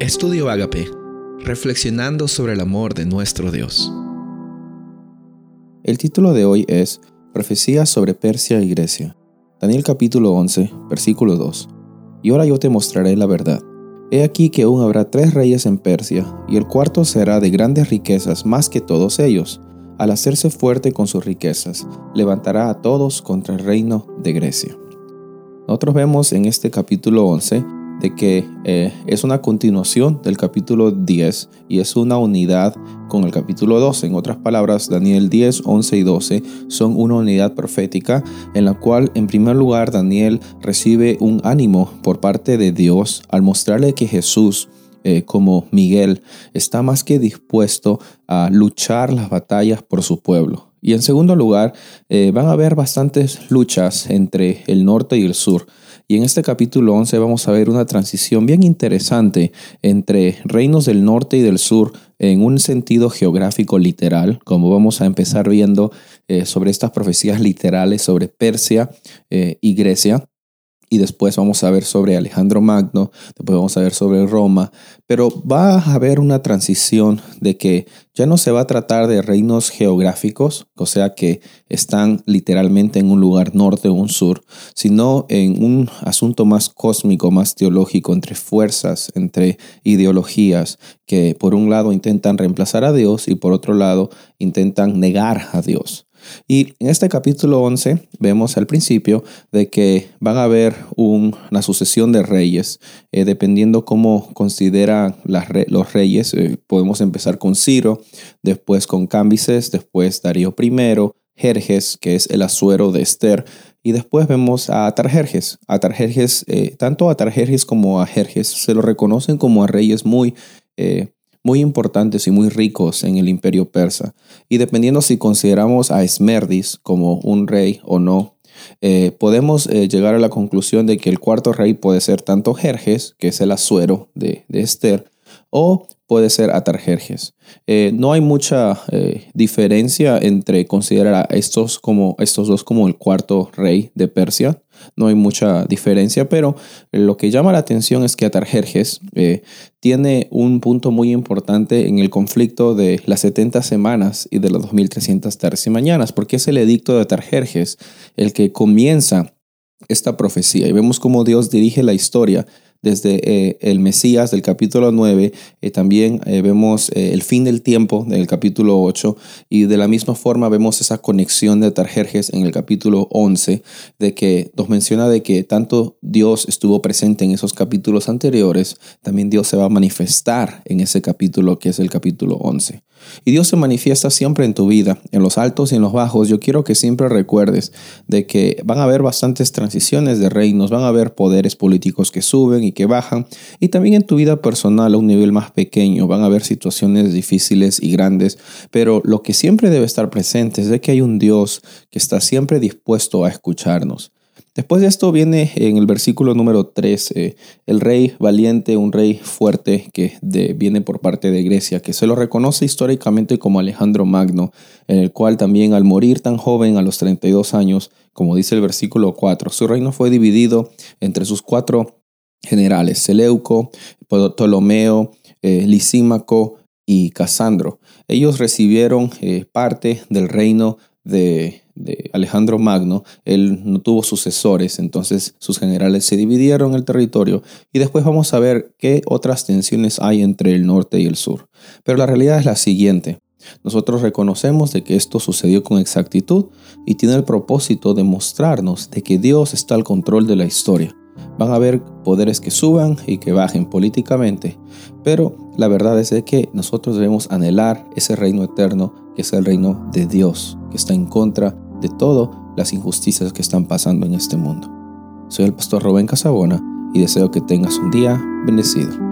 Estudio Agape, reflexionando sobre el amor de nuestro Dios. El título de hoy es Profecía sobre Persia y Grecia. Daniel capítulo 11, versículo 2. Y ahora yo te mostraré la verdad. He aquí que aún habrá tres reyes en Persia, y el cuarto será de grandes riquezas más que todos ellos. Al hacerse fuerte con sus riquezas, levantará a todos contra el reino de Grecia. Nosotros vemos en este capítulo 11 de que eh, es una continuación del capítulo 10 y es una unidad con el capítulo 12. En otras palabras, Daniel 10, 11 y 12 son una unidad profética en la cual en primer lugar Daniel recibe un ánimo por parte de Dios al mostrarle que Jesús eh, como Miguel está más que dispuesto a luchar las batallas por su pueblo. Y en segundo lugar, eh, van a haber bastantes luchas entre el norte y el sur. Y en este capítulo 11 vamos a ver una transición bien interesante entre reinos del norte y del sur en un sentido geográfico literal, como vamos a empezar viendo eh, sobre estas profecías literales sobre Persia eh, y Grecia y después vamos a ver sobre Alejandro Magno, después vamos a ver sobre Roma, pero va a haber una transición de que ya no se va a tratar de reinos geográficos, o sea que están literalmente en un lugar norte o un sur, sino en un asunto más cósmico, más teológico, entre fuerzas, entre ideologías que por un lado intentan reemplazar a Dios y por otro lado intentan negar a Dios. Y en este capítulo 11 vemos al principio de que van a haber una sucesión de reyes, eh, dependiendo cómo consideran los reyes. Eh, podemos empezar con Ciro, después con Cambises, después Darío I, Jerjes, que es el asuero de Esther, y después vemos a Atarjerjes. Atarjerjes, eh, tanto a Atarjerjes como a Jerjes se lo reconocen como a reyes muy muy importantes y muy ricos en el imperio persa. Y dependiendo si consideramos a Esmerdis como un rey o no, eh, podemos eh, llegar a la conclusión de que el cuarto rey puede ser tanto Jerjes, que es el asuero de, de Esther, o puede ser Atarjerjes. Eh, no hay mucha diferencia entre considerar a estos, como, estos dos como el cuarto rey de Persia no hay mucha diferencia, pero lo que llama la atención es que Atarjerjes eh, tiene un punto muy importante en el conflicto de las 70 semanas y de las 2300 tardes y mañanas, porque es el edicto de Atarjerjes el que comienza esta profecía. Y vemos cómo Dios dirige la historia desde eh, el Mesías del capítulo 9, eh, también eh, vemos el fin del tiempo del capítulo 8 y de la misma forma vemos esa conexión de Tarjerjes en el capítulo 11, de que nos menciona de que tanto Dios estuvo presente en esos capítulos anteriores, también Dios se va a manifestar en ese capítulo que es el capítulo 11. Y Dios se manifiesta siempre en tu vida, en los altos y en los bajos. Yo quiero que siempre recuerdes de que van a haber bastantes transiciones de reinos, van a haber poderes políticos que suben y que bajan. Y también en tu vida personal a un nivel más pequeño van a haber situaciones difíciles y grandes. Pero lo que siempre debe estar presente es de que hay un Dios que está siempre dispuesto a escucharnos. Después de esto viene en el versículo número 3 eh, el rey valiente, un rey fuerte que viene por parte de Grecia, que se lo reconoce históricamente como Alejandro Magno, en el cual también al morir tan joven a los 32 años, como dice el versículo 4, su reino fue dividido entre sus cuatro generales, Seleuco, Ptolomeo, eh, Lisímaco y Casandro. Ellos recibieron eh, parte del reino de, Alejandro Magno, él no tuvo sucesores, entonces sus generales se dividieron el territorio y después vamos a ver qué otras tensiones hay entre el norte y el sur. Pero la realidad es la siguiente. Nosotros reconocemos de que esto sucedió con exactitud y tiene el propósito de mostrarnos de que Dios está al control de la historia. Van a haber poderes que suban y que bajen políticamente, pero la verdad es de que nosotros debemos anhelar ese reino eterno que es el reino de Dios, que está en contra de todas las injusticias que están pasando en este mundo. Soy el pastor Rubén Casabona y deseo que tengas un día bendecido.